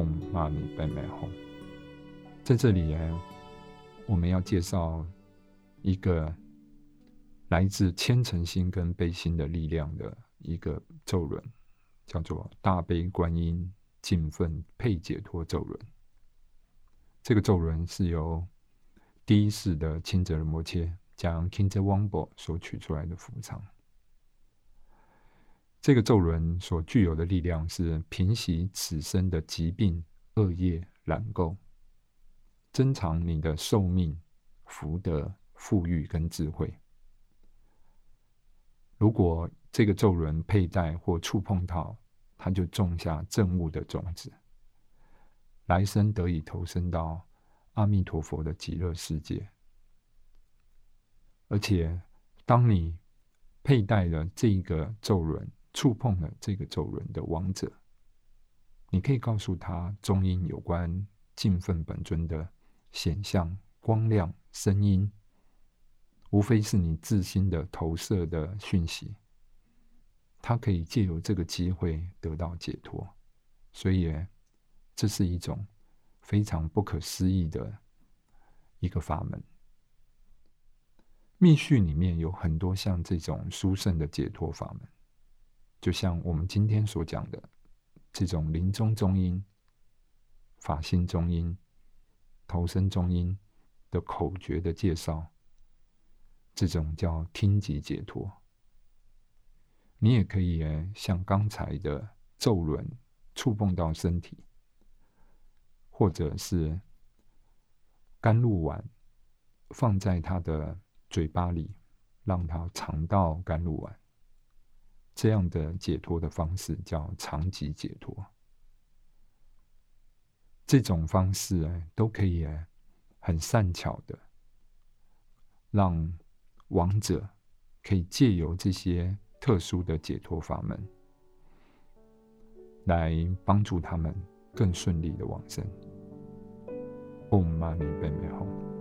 Mani Padme Hum。在这里呢，我们要介绍一个来自虔诚心跟悲心的力量的一个咒轮，叫做大悲观音敬奋配解脱咒轮。这个咒轮是由第一世的钦哲仁摩切将 King z w a n b o 所取出来的福仓。这个咒轮所具有的力量是平息此生的疾病、恶业、染垢，增长你的寿命、福德、富裕跟智慧。如果这个咒轮佩戴或触碰到，它就种下正悟的种子。来生得以投生到阿弥陀佛的极乐世界，而且当你佩戴了这个咒轮，触碰了这个咒轮的王者，你可以告诉他中音有关敬奋本尊的显象、光亮、声音，无非是你自心的投射的讯息。他可以借由这个机会得到解脱，所以。这是一种非常不可思议的一个法门。密续里面有很多像这种殊胜的解脱法门，就像我们今天所讲的这种临终中音、法心中音、投身中音的口诀的介绍，这种叫听即解脱。你也可以像刚才的咒轮触碰到身体。或者是甘露丸放在他的嘴巴里，让他尝到甘露丸，这样的解脱的方式叫长极解脱。这种方式哎，都可以哎，很善巧的让亡者可以借由这些特殊的解脱法门，来帮助他们。更顺利的往生。Om Mani Padme Hum。